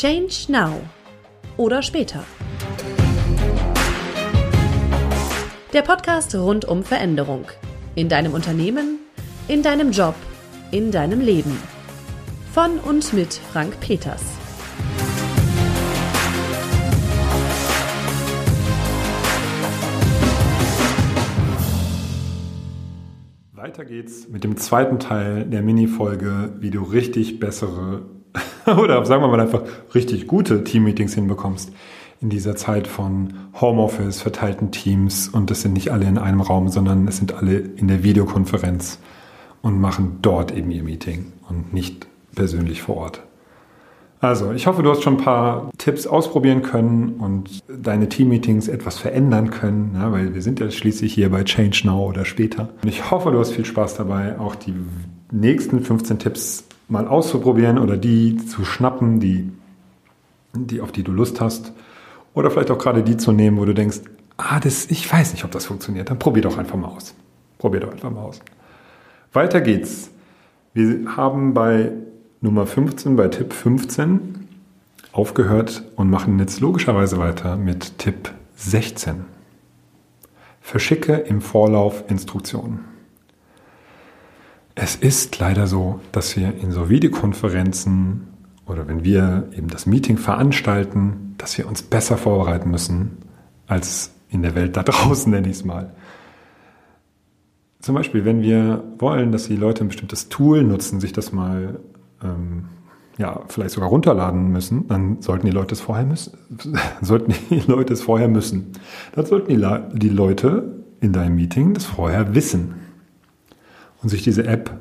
Change Now oder später. Der Podcast rund um Veränderung. In deinem Unternehmen, in deinem Job, in deinem Leben. Von und mit Frank Peters. Weiter geht's mit dem zweiten Teil der Mini-Folge, wie du richtig bessere oder sagen wir mal einfach richtig gute Teammeetings hinbekommst in dieser Zeit von Homeoffice, verteilten Teams und das sind nicht alle in einem Raum, sondern es sind alle in der Videokonferenz und machen dort eben ihr Meeting und nicht persönlich vor Ort. Also, ich hoffe, du hast schon ein paar Tipps ausprobieren können und deine Teammeetings etwas verändern können, ja, weil wir sind ja schließlich hier bei Change Now oder später. Und ich hoffe, du hast viel Spaß dabei, auch die nächsten 15 Tipps mal auszuprobieren oder die zu schnappen, die, die auf die du Lust hast. Oder vielleicht auch gerade die zu nehmen, wo du denkst, ah, das, ich weiß nicht, ob das funktioniert. Dann probier doch einfach mal aus. Probier doch einfach mal aus. Weiter geht's. Wir haben bei Nummer 15, bei Tipp 15 aufgehört und machen jetzt logischerweise weiter mit Tipp 16. Verschicke im Vorlauf Instruktionen. Es ist leider so, dass wir in so Videokonferenzen oder wenn wir eben das Meeting veranstalten, dass wir uns besser vorbereiten müssen als in der Welt da draußen, nenne ich es mal. Zum Beispiel, wenn wir wollen, dass die Leute ein bestimmtes Tool nutzen, sich das mal ähm, ja, vielleicht sogar runterladen müssen, dann sollten die Leute es vorher müssen. sollten die Leute es vorher müssen. Dann sollten die, die Leute in deinem Meeting das vorher wissen und sich diese App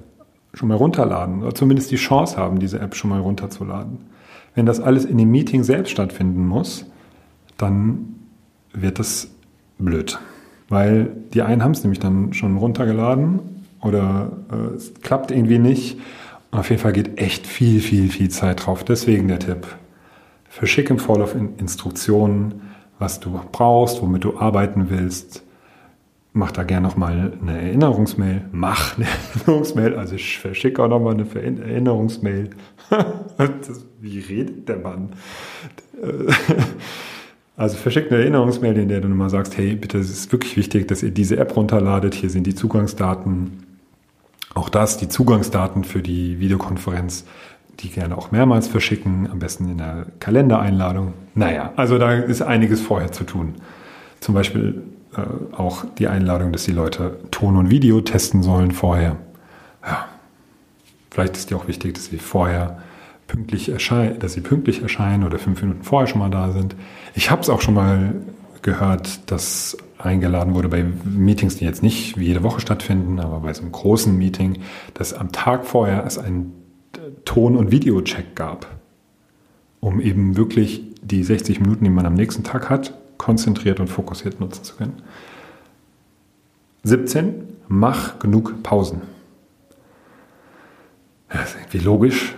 schon mal runterladen oder zumindest die Chance haben, diese App schon mal runterzuladen. Wenn das alles in dem Meeting selbst stattfinden muss, dann wird das blöd. Weil die einen haben es nämlich dann schon runtergeladen oder äh, es klappt irgendwie nicht. Und auf jeden Fall geht echt viel, viel, viel Zeit drauf. Deswegen der Tipp. Verschick im Vorlauf Instruktionen, was du brauchst, womit du arbeiten willst mach da gerne nochmal eine Erinnerungsmail. Mach eine Erinnerungsmail. Also ich verschicke auch nochmal eine Erinnerungsmail. wie redet der Mann? Also verschickt eine Erinnerungsmail, in der du nochmal sagst, hey, bitte, es ist wirklich wichtig, dass ihr diese App runterladet. Hier sind die Zugangsdaten. Auch das, die Zugangsdaten für die Videokonferenz, die gerne auch mehrmals verschicken, am besten in der Kalendereinladung. Naja, also da ist einiges vorher zu tun. Zum Beispiel äh, auch die Einladung, dass die Leute Ton und Video testen sollen vorher. Ja, vielleicht ist dir auch wichtig, dass sie vorher pünktlich erscheinen, dass sie pünktlich erscheinen oder fünf Minuten vorher schon mal da sind. Ich habe es auch schon mal gehört, dass eingeladen wurde bei Meetings, die jetzt nicht jede Woche stattfinden, aber bei so einem großen Meeting, dass am Tag vorher es einen Ton- und Videocheck gab, um eben wirklich die 60 Minuten, die man am nächsten Tag hat, konzentriert und fokussiert nutzen zu können. 17. Mach genug Pausen. Das ist irgendwie logisch,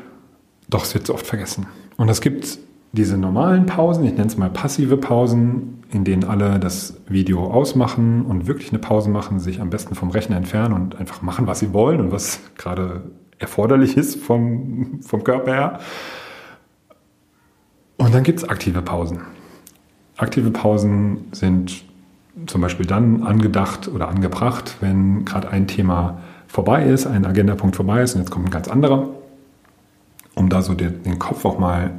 doch es wird so oft vergessen. Und es gibt diese normalen Pausen, ich nenne es mal passive Pausen, in denen alle das Video ausmachen und wirklich eine Pause machen, sich am besten vom Rechner entfernen und einfach machen, was sie wollen und was gerade erforderlich ist vom, vom Körper her. Und dann gibt es aktive Pausen. Aktive Pausen sind zum Beispiel dann angedacht oder angebracht, wenn gerade ein Thema vorbei ist, ein Agendapunkt vorbei ist und jetzt kommt ein ganz anderer, um da so den, Kopf auch mal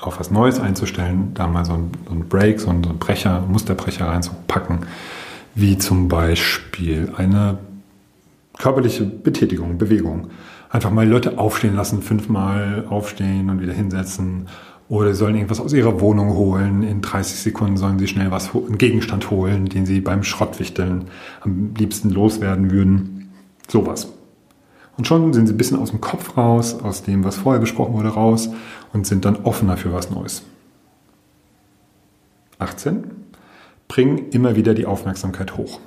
auf was Neues einzustellen, da mal so ein, Break, so ein Brecher, Musterbrecher reinzupacken, wie zum Beispiel eine körperliche Betätigung, Bewegung. Einfach mal Leute aufstehen lassen, fünfmal aufstehen und wieder hinsetzen oder sie sollen irgendwas aus ihrer Wohnung holen. In 30 Sekunden sollen sie schnell was, einen Gegenstand holen, den sie beim Schrottwichteln am liebsten loswerden würden. Sowas. Und schon sind sie ein bisschen aus dem Kopf raus, aus dem, was vorher besprochen wurde, raus und sind dann offener für was Neues. 18. Bring immer wieder die Aufmerksamkeit hoch.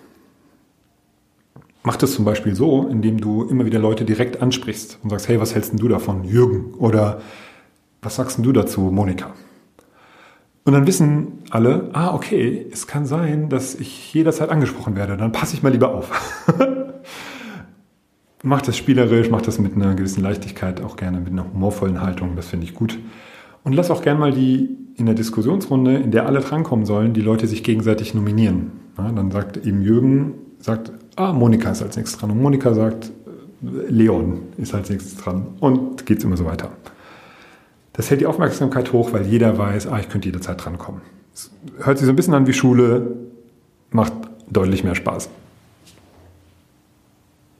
Mach das zum Beispiel so, indem du immer wieder Leute direkt ansprichst und sagst, hey, was hältst denn du davon, Jürgen? Oder was sagst du dazu, Monika? Und dann wissen alle, ah, okay, es kann sein, dass ich jederzeit angesprochen werde. Dann passe ich mal lieber auf. mach das spielerisch, mach das mit einer gewissen Leichtigkeit, auch gerne mit einer humorvollen Haltung. Das finde ich gut. Und lass auch gern mal die in der Diskussionsrunde, in der alle drankommen sollen, die Leute sich gegenseitig nominieren. Ja, dann sagt eben Jürgen, sagt, ah, Monika ist als nächstes dran. Und Monika sagt, Leon ist als nächstes dran. Und geht es immer so weiter. Das hält die Aufmerksamkeit hoch, weil jeder weiß, ah, ich könnte jederzeit drankommen. Es hört sich so ein bisschen an wie Schule, macht deutlich mehr Spaß.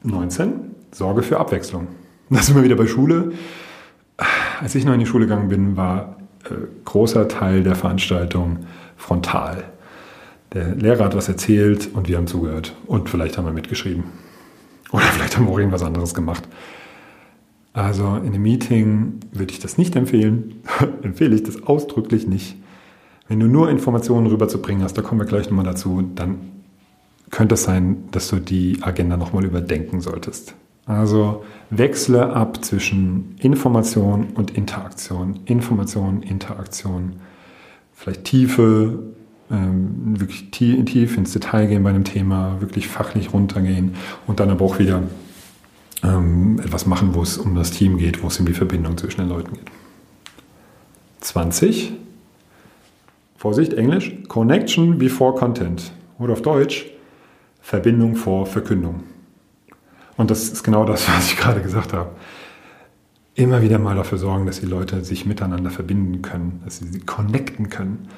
19. Sorge für Abwechslung. Da sind wir wieder bei Schule. Als ich noch in die Schule gegangen bin, war äh, großer Teil der Veranstaltung frontal. Der Lehrer hat was erzählt und wir haben zugehört. Und vielleicht haben wir mitgeschrieben. Oder vielleicht haben wir auch irgendwas anderes gemacht. Also in einem Meeting würde ich das nicht empfehlen. Empfehle ich das ausdrücklich nicht. Wenn du nur Informationen rüberzubringen hast, da kommen wir gleich nochmal dazu, dann könnte es sein, dass du die Agenda nochmal überdenken solltest. Also wechsle ab zwischen Information und Interaktion. Information, Interaktion. Vielleicht Tiefe, ähm, wirklich tief, tief ins Detail gehen bei einem Thema, wirklich fachlich runtergehen und dann aber auch wieder ähm, etwas machen, wo es um das Team geht, wo es um die Verbindung zwischen den Leuten geht. 20. Vorsicht, Englisch. Connection before Content. Oder auf Deutsch, Verbindung vor Verkündung. Und das ist genau das, was ich gerade gesagt habe. Immer wieder mal dafür sorgen, dass die Leute sich miteinander verbinden können, dass sie sie connecten können.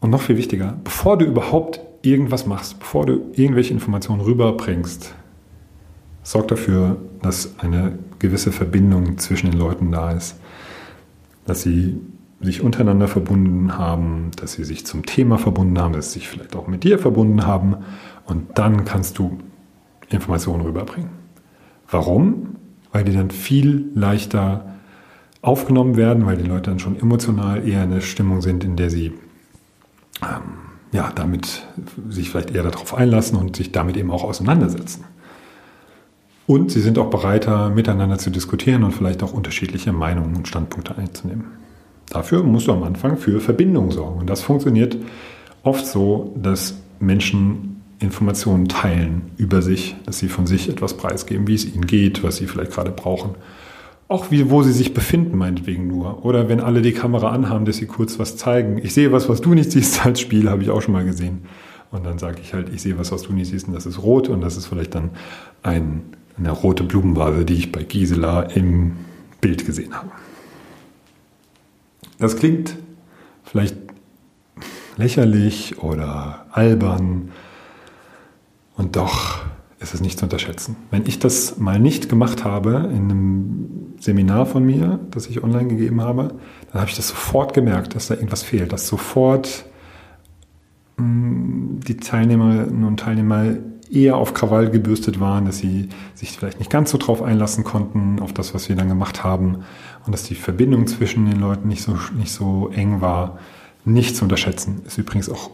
Und noch viel wichtiger, bevor du überhaupt irgendwas machst, bevor du irgendwelche Informationen rüberbringst, sorg dafür, dass eine gewisse Verbindung zwischen den Leuten da ist, dass sie sich untereinander verbunden haben, dass sie sich zum Thema verbunden haben, dass sie sich vielleicht auch mit dir verbunden haben und dann kannst du Informationen rüberbringen. Warum? Weil die dann viel leichter aufgenommen werden, weil die Leute dann schon emotional eher in der Stimmung sind, in der sie ähm, ja, damit sich vielleicht eher darauf einlassen und sich damit eben auch auseinandersetzen. Und sie sind auch bereiter, miteinander zu diskutieren und vielleicht auch unterschiedliche Meinungen und Standpunkte einzunehmen. Dafür musst du am Anfang für Verbindung sorgen. Und das funktioniert oft so, dass Menschen Informationen teilen über sich, dass sie von sich etwas preisgeben, wie es ihnen geht, was sie vielleicht gerade brauchen. Auch wie, wo sie sich befinden, meinetwegen nur. Oder wenn alle die Kamera anhaben, dass sie kurz was zeigen. Ich sehe was, was du nicht siehst als Spiel, habe ich auch schon mal gesehen. Und dann sage ich halt, ich sehe was, was du nicht siehst, und das ist rot. Und das ist vielleicht dann ein, eine rote Blumenvase, die ich bei Gisela im Bild gesehen habe. Das klingt vielleicht lächerlich oder albern und doch ist es nicht zu unterschätzen. Wenn ich das mal nicht gemacht habe in einem Seminar von mir, das ich online gegeben habe, dann habe ich das sofort gemerkt, dass da irgendwas fehlt, dass sofort mm, die Teilnehmerinnen und Teilnehmer eher auf Krawall gebürstet waren, dass sie sich vielleicht nicht ganz so drauf einlassen konnten, auf das, was wir dann gemacht haben und dass die Verbindung zwischen den Leuten nicht so, nicht so eng war, nicht zu unterschätzen. Ist übrigens auch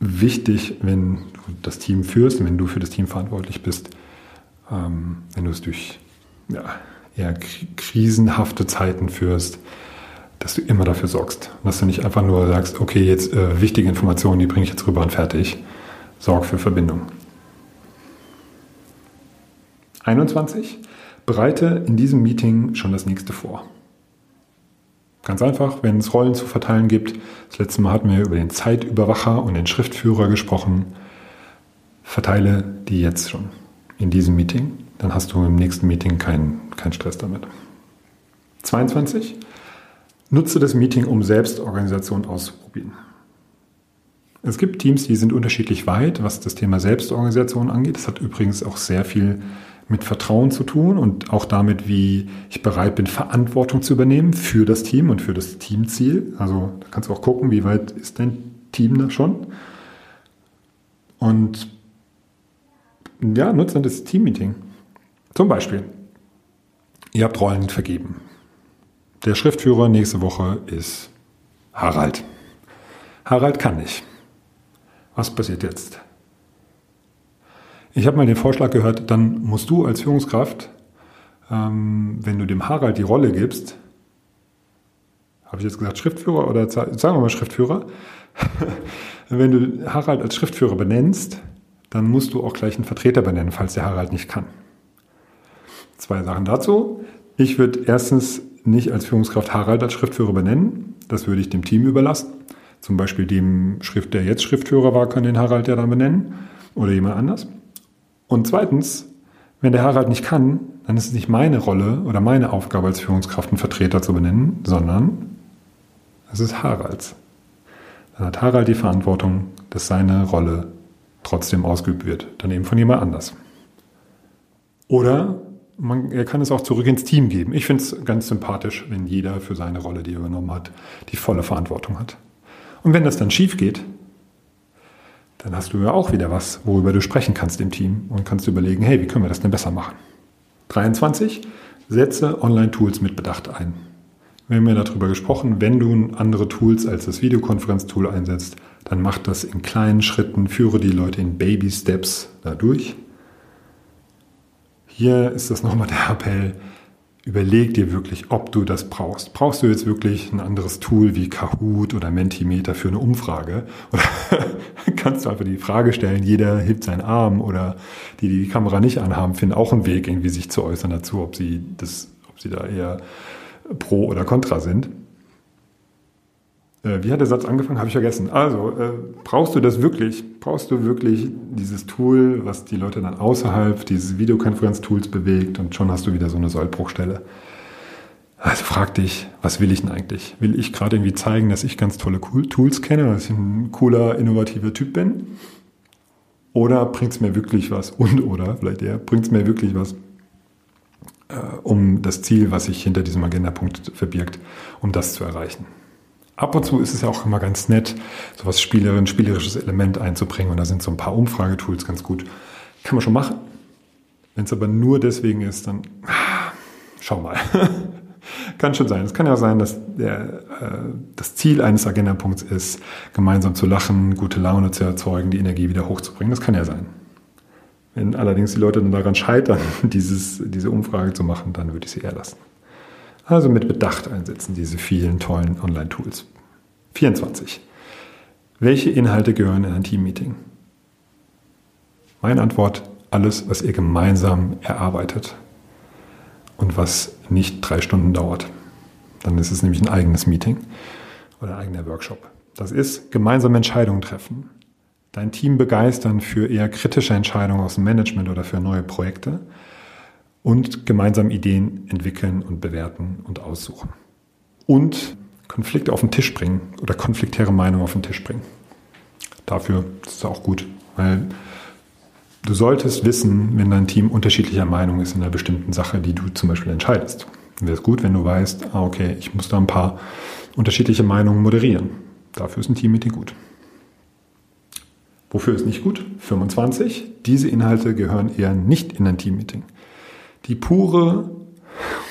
wichtig, wenn du das Team führst, wenn du für das Team verantwortlich bist, ähm, wenn du es durch ja, eher krisenhafte Zeiten führst, dass du immer dafür sorgst. Dass du nicht einfach nur sagst, okay, jetzt äh, wichtige Informationen, die bringe ich jetzt rüber und fertig. Sorg für Verbindung. 21. Bereite in diesem Meeting schon das nächste vor. Ganz einfach, wenn es Rollen zu verteilen gibt. Das letzte Mal hatten wir über den Zeitüberwacher und den Schriftführer gesprochen. Verteile die jetzt schon in diesem Meeting. Dann hast du im nächsten Meeting keinen kein Stress damit. 22. Nutze das Meeting, um Selbstorganisation auszuprobieren. Es gibt Teams, die sind unterschiedlich weit, was das Thema Selbstorganisation angeht. Das hat übrigens auch sehr viel mit Vertrauen zu tun und auch damit, wie ich bereit bin, Verantwortung zu übernehmen für das Team und für das Teamziel. Also da kannst du auch gucken, wie weit ist dein Team da schon. Und ja, nutze das Teammeeting. Zum Beispiel, ihr habt Rollen vergeben. Der Schriftführer nächste Woche ist Harald. Harald kann nicht. Was passiert jetzt? Ich habe mal den Vorschlag gehört, dann musst du als Führungskraft, ähm, wenn du dem Harald die Rolle gibst, habe ich jetzt gesagt Schriftführer oder sagen wir mal Schriftführer, wenn du Harald als Schriftführer benennst, dann musst du auch gleich einen Vertreter benennen, falls der Harald nicht kann. Zwei Sachen dazu. Ich würde erstens nicht als Führungskraft Harald als Schriftführer benennen. Das würde ich dem Team überlassen. Zum Beispiel dem Schrift, der jetzt Schriftführer war, kann den Harald ja dann benennen oder jemand anders. Und zweitens, wenn der Harald nicht kann, dann ist es nicht meine Rolle oder meine Aufgabe als Führungskraft, einen Vertreter zu benennen, sondern es ist Haralds. Dann hat Harald die Verantwortung, dass seine Rolle trotzdem ausgeübt wird, dann eben von jemand anders. Oder man, er kann es auch zurück ins Team geben. Ich finde es ganz sympathisch, wenn jeder für seine Rolle, die er übernommen hat, die volle Verantwortung hat. Und wenn das dann schief geht, dann hast du ja auch wieder was, worüber du sprechen kannst im Team und kannst überlegen, hey, wie können wir das denn besser machen? 23. Setze Online-Tools mit Bedacht ein. Wir haben ja darüber gesprochen, wenn du andere Tools als das Videokonferenztool einsetzt, dann mach das in kleinen Schritten, führe die Leute in Baby-Steps dadurch. Hier ist das nochmal der Appell, überleg dir wirklich, ob du das brauchst. Brauchst du jetzt wirklich ein anderes Tool wie Kahoot oder Mentimeter für eine Umfrage? Oder kannst du einfach die Frage stellen, jeder hebt seinen Arm oder die, die die Kamera nicht anhaben, finden auch einen Weg, irgendwie sich zu äußern dazu, ob sie das, ob sie da eher pro oder contra sind. Äh, wie hat der Satz angefangen? Habe ich vergessen. Also, äh, brauchst du das wirklich? Brauchst du wirklich dieses Tool, was die Leute dann außerhalb dieses Videokonferenz-Tools bewegt und schon hast du wieder so eine Sollbruchstelle? Also frag dich, was will ich denn eigentlich? Will ich gerade irgendwie zeigen, dass ich ganz tolle Tools kenne, dass ich ein cooler, innovativer Typ bin? Oder bringt es mir wirklich was? Und oder vielleicht eher, bringt es mir wirklich was, äh, um das Ziel, was sich hinter diesem Agendapunkt verbirgt, um das zu erreichen? Ab und zu ist es ja auch immer ganz nett, so was Spielerin, spielerisches Element einzubringen. Und da sind so ein paar Umfragetools ganz gut. Kann man schon machen. Wenn es aber nur deswegen ist, dann ah, schau mal. kann schon sein. Es kann ja sein, dass der, äh, das Ziel eines Agendapunkts ist, gemeinsam zu lachen, gute Laune zu erzeugen, die Energie wieder hochzubringen. Das kann ja sein. Wenn allerdings die Leute dann daran scheitern, dieses, diese Umfrage zu machen, dann würde ich sie eher lassen. Also mit Bedacht einsetzen, diese vielen tollen Online-Tools. 24. Welche Inhalte gehören in ein Teammeeting? Meine Antwort, alles, was ihr gemeinsam erarbeitet und was nicht drei Stunden dauert. Dann ist es nämlich ein eigenes Meeting oder ein eigener Workshop. Das ist gemeinsame Entscheidungen treffen. Dein Team begeistern für eher kritische Entscheidungen aus dem Management oder für neue Projekte und gemeinsam Ideen entwickeln und bewerten und aussuchen. Und Konflikte auf den Tisch bringen oder konfliktäre Meinungen auf den Tisch bringen. Dafür ist es auch gut, weil du solltest wissen, wenn dein Team unterschiedlicher Meinung ist in einer bestimmten Sache, die du zum Beispiel entscheidest. Wäre es gut, wenn du weißt, ah, okay, ich muss da ein paar unterschiedliche Meinungen moderieren. Dafür ist ein Teammeeting gut. Wofür ist nicht gut? 25. Diese Inhalte gehören eher nicht in ein Teammeeting die pure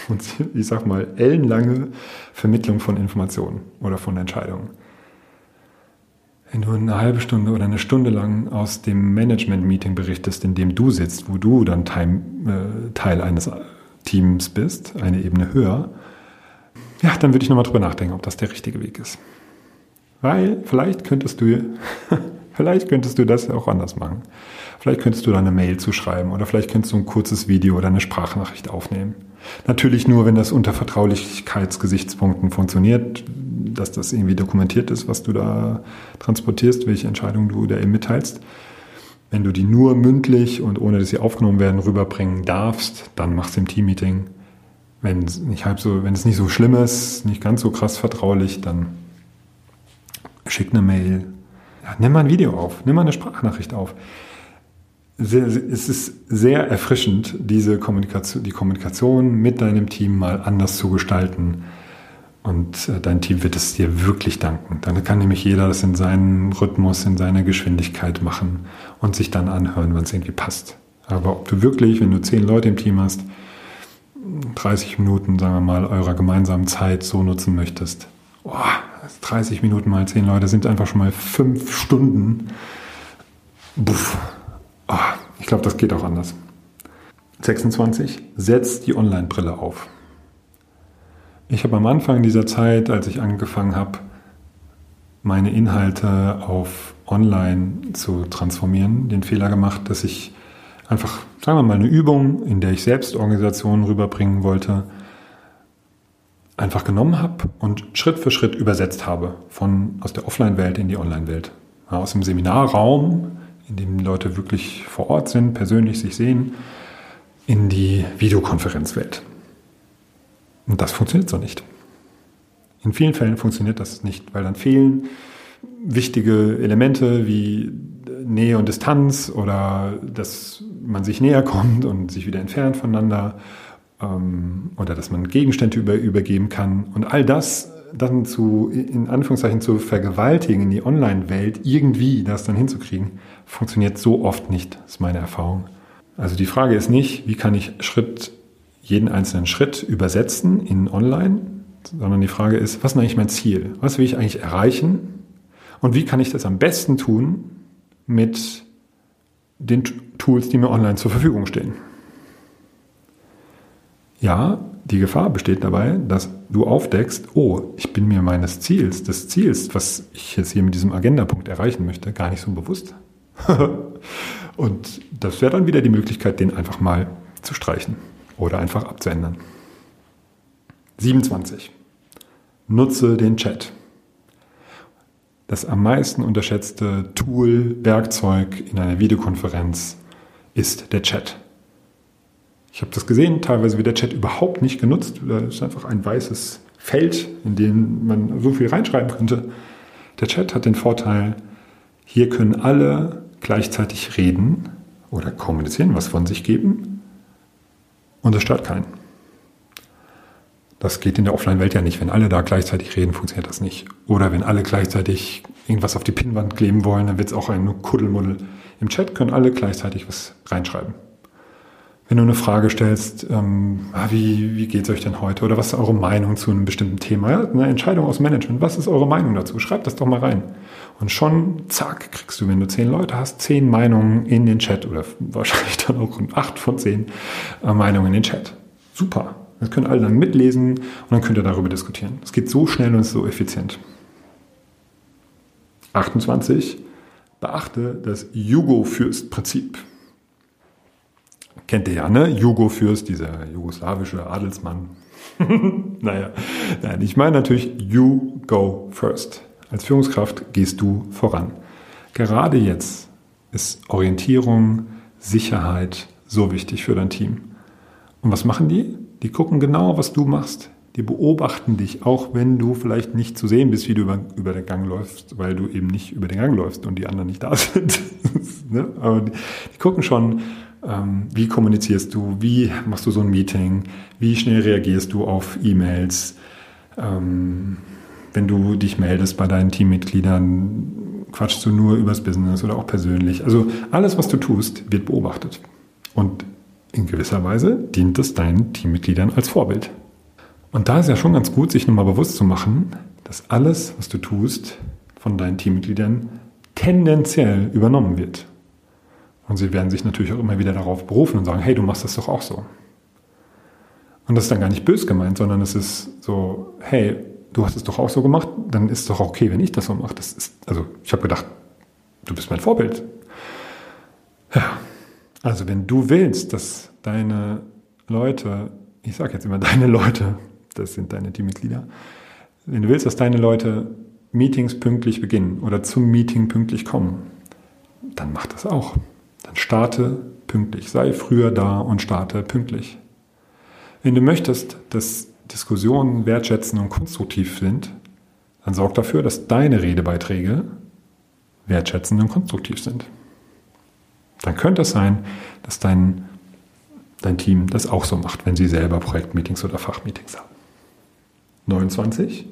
und ich sag mal ellenlange Vermittlung von Informationen oder von Entscheidungen. Wenn du eine halbe Stunde oder eine Stunde lang aus dem Management-Meeting berichtest, in dem du sitzt, wo du dann Teil, äh, eines Teams bist, eine Ebene höher, ja, dann würde ich nochmal drüber nachdenken, ob das der richtige Weg ist. Weil vielleicht könntest du, vielleicht könntest du das auch anders machen. Vielleicht könntest du da eine Mail zuschreiben oder vielleicht könntest du ein kurzes Video oder eine Sprachnachricht aufnehmen. Natürlich nur, wenn das unter Vertraulichkeitsgesichtspunkten funktioniert, dass das irgendwie dokumentiert ist, was du da transportierst, welche Entscheidung du da eben mitteilst. Wenn du die nur mündlich und ohne dass sie aufgenommen werden rüberbringen darfst, dann machst du im Teammeeting. Wenn es nicht halb so, wenn es nicht so schlimm ist, nicht ganz so krass vertraulich, dann schick eine Mail. Ja, nimm mal ein Video auf, nimm mal eine Sprachnachricht auf sehr, es ist sehr erfrischend, diese Kommunikation, die Kommunikation mit deinem Team mal anders zu gestalten. Und äh, dein Team wird es dir wirklich danken. Dann kann nämlich jeder das in seinem Rhythmus, in seiner Geschwindigkeit machen und sich dann anhören, wenn es irgendwie passt. Aber ob du wirklich, wenn du zehn Leute im Team hast, 30 Minuten, sagen wir mal, eurer gemeinsamen Zeit so nutzen möchtest, oh, 30 Minuten mal zehn Leute sind einfach schon mal fünf Stunden. Buff, Oh, ich glaube, das geht auch anders. 26. Setz die Online-Brille auf. Ich habe am Anfang dieser Zeit, als ich angefangen habe, meine Inhalte auf Online zu transformieren, den Fehler gemacht, dass ich einfach, sagen wir mal, eine Übung, in der ich Selbstorganisation rüberbringen wollte, einfach genommen habe und Schritt für Schritt übersetzt habe von aus der Offline-Welt in die Online-Welt. Aus dem Seminarraum, in dem Leute wirklich vor Ort sind, persönlich sich sehen, in die Videokonferenzwelt. Und das funktioniert so nicht. In vielen Fällen funktioniert das nicht, weil dann fehlen wichtige Elemente wie Nähe und Distanz oder dass man sich näher kommt und sich wieder entfernt voneinander ähm, oder dass man Gegenstände über, übergeben kann. Und all das dann zu, in Anführungszeichen, zu vergewaltigen in die Online-Welt, irgendwie das dann hinzukriegen, funktioniert so oft nicht, ist meine Erfahrung. Also die Frage ist nicht, wie kann ich Schritt, jeden einzelnen Schritt übersetzen in Online, sondern die Frage ist, was ist eigentlich mein Ziel? Was will ich eigentlich erreichen? Und wie kann ich das am besten tun mit den Tools, die mir online zur Verfügung stehen? Ja, die Gefahr besteht dabei, dass du aufdeckst, oh, ich bin mir meines Ziels, des Ziels, was ich jetzt hier mit diesem Agendapunkt erreichen möchte, gar nicht so bewusst. Und das wäre dann wieder die Möglichkeit, den einfach mal zu streichen oder einfach abzuändern. 27. Nutze den Chat. Das am meisten unterschätzte Tool, Werkzeug in einer Videokonferenz ist der Chat. Ich habe das gesehen, teilweise wird der Chat überhaupt nicht genutzt. Da ist einfach ein weißes Feld, in dem man so viel reinschreiben könnte. Der Chat hat den Vorteil, hier können alle gleichzeitig reden oder kommunizieren, was von sich geben und es stört keinen. Das geht in der Offline-Welt ja nicht. Wenn alle da gleichzeitig reden, funktioniert das nicht. Oder wenn alle gleichzeitig irgendwas auf die Pinnwand kleben wollen, dann wird es auch ein Kuddelmuddel. Im Chat können alle gleichzeitig was reinschreiben wenn du eine Frage stellst, ähm, ah, wie, wie geht es euch denn heute oder was ist eure Meinung zu einem bestimmten Thema? Ja, eine Entscheidung aus Management, was ist eure Meinung dazu? Schreib das doch mal rein. Und schon, zack, kriegst du, wenn du zehn Leute hast, zehn Meinungen in den Chat oder wahrscheinlich dann auch acht von zehn äh, Meinungen in den Chat. Super. Das können alle dann mitlesen und dann könnt ihr darüber diskutieren. Es geht so schnell und so effizient. 28. Beachte das Jugo-Fürst-Prinzip kennt ihr ja, ne? Jugo-Fürst, dieser jugoslawische Adelsmann. naja, nein, ich meine natürlich, you go first. Als Führungskraft gehst du voran. Gerade jetzt ist Orientierung, Sicherheit so wichtig für dein Team. Und was machen die? Die gucken genau, was du machst. Die beobachten dich, auch wenn du vielleicht nicht zu sehen bist, wie du über, über den Gang läufst, weil du eben nicht über den Gang läufst und die anderen nicht da sind. ne? Aber die, die gucken schon, wie kommunizierst du? Wie machst du so ein Meeting? Wie schnell reagierst du auf E-Mails? Ähm, wenn du dich meldest bei deinen Teammitgliedern, quatschst du nur übers Business oder auch persönlich. Also alles, was du tust, wird beobachtet. Und in gewisser Weise dient es deinen Teammitgliedern als Vorbild. Und da ist ja schon ganz gut, sich nochmal bewusst zu machen, dass alles, was du tust, von deinen Teammitgliedern tendenziell übernommen wird. Und sie werden sich natürlich auch immer wieder darauf berufen und sagen, hey, du machst das doch auch so. Und das ist dann gar nicht bös gemeint, sondern es ist so, hey, du hast es doch auch so gemacht, dann ist es doch okay, wenn ich das so mache. Das ist, also ich habe gedacht, du bist mein Vorbild. Ja, also wenn du willst, dass deine Leute, ich sage jetzt immer deine Leute, das sind deine Teammitglieder, wenn du willst, dass deine Leute Meetings pünktlich beginnen oder zum Meeting pünktlich kommen, dann mach das auch. Dann starte pünktlich. Sei früher da und starte pünktlich. Wenn du möchtest, dass Diskussionen wertschätzend und konstruktiv sind, dann sorg dafür, dass deine Redebeiträge wertschätzend und konstruktiv sind. Dann könnte es sein, dass dein, dein Team das auch so macht, wenn sie selber Projektmeetings oder Fachmeetings haben. 29.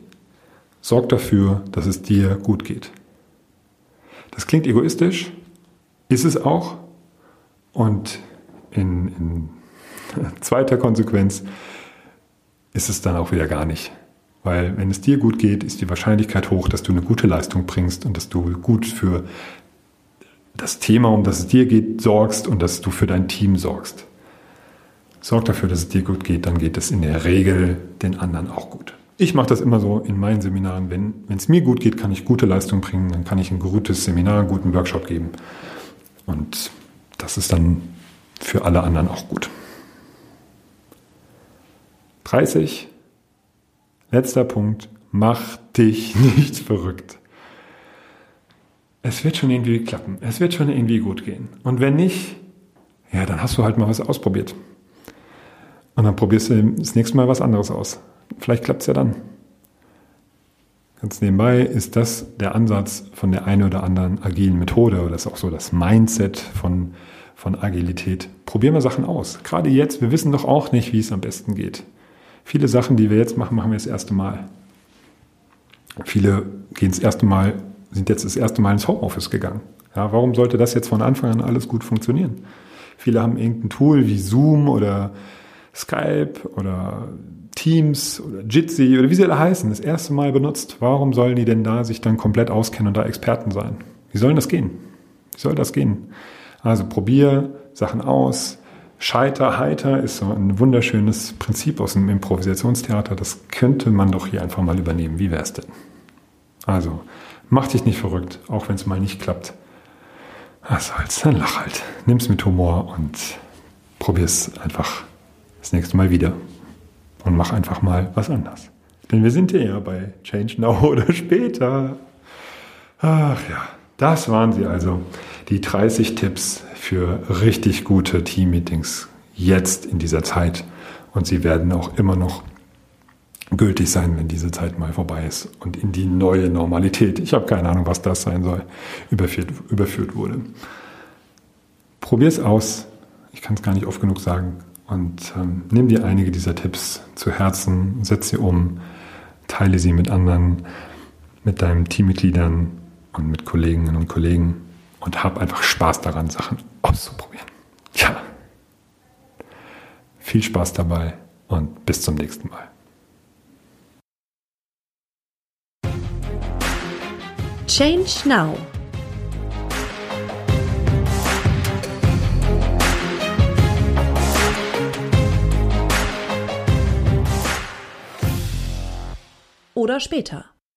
Sorg dafür, dass es dir gut geht. Das klingt egoistisch, ist es auch. Und in, in zweiter Konsequenz ist es dann auch wieder gar nicht. Weil wenn es dir gut geht, ist die Wahrscheinlichkeit hoch, dass du eine gute Leistung bringst und dass du gut für das Thema, um das es dir geht, sorgst und dass du für dein Team sorgst. Sorg dafür, dass es dir gut geht, dann geht es in der Regel den anderen auch gut. Ich mache das immer so in meinen Seminaren. Wenn es mir gut geht, kann ich gute Leistung bringen, dann kann ich ein gutes Seminar, einen guten Workshop geben. Und das ist dann für alle anderen auch gut. 30. letzter Punkt, mach dich nicht verrückt. Es wird schon irgendwie klappen. Es wird schon irgendwie gut gehen. Und wenn nicht, ja, dann hast du halt mal was ausprobiert. Und dann probierst du das nächste Mal was anderes aus. Vielleicht klappt es ja dann. Ganz nebenbei ist das der Ansatz von der einen oder anderen agilen Methode oder das ist auch so das Mindset von, von Agilität. Probieren wir Sachen aus. Gerade jetzt, wir wissen doch auch nicht, wie es am besten geht. Viele Sachen, die wir jetzt machen, machen wir das erste Mal. Viele gehen das erste Mal, sind jetzt das erste Mal ins Homeoffice gegangen. Ja, warum sollte das jetzt von Anfang an alles gut funktionieren? Viele haben irgendein Tool wie Zoom oder Skype oder Teams oder Jitsi oder wie sie alle heißen, das erste Mal benutzt. Warum sollen die denn da sich dann komplett auskennen und da Experten sein? Wie soll das gehen? Wie soll das gehen? Also probier Sachen aus. Scheiter, heiter ist so ein wunderschönes Prinzip aus dem Improvisationstheater. Das könnte man doch hier einfach mal übernehmen. Wie wäre es denn? Also, mach dich nicht verrückt, auch wenn es mal nicht klappt. Was soll's, dann lach halt. Nimm's mit Humor und probier's einfach das nächste Mal wieder. Und mach einfach mal was anders. Denn wir sind ja bei Change Now oder später. Ach ja, das waren sie also. Die 30 Tipps für richtig gute Teammeetings jetzt in dieser Zeit. Und sie werden auch immer noch gültig sein, wenn diese Zeit mal vorbei ist und in die neue Normalität, ich habe keine Ahnung, was das sein soll, überführt, überführt wurde. Probier es aus. Ich kann es gar nicht oft genug sagen. Und ähm, nimm dir einige dieser Tipps zu Herzen, setz sie um, teile sie mit anderen, mit deinen Teammitgliedern und mit Kolleginnen und Kollegen und hab einfach Spaß daran, Sachen auszuprobieren. Ja. Viel Spaß dabei und bis zum nächsten Mal. Change Now. Oder später.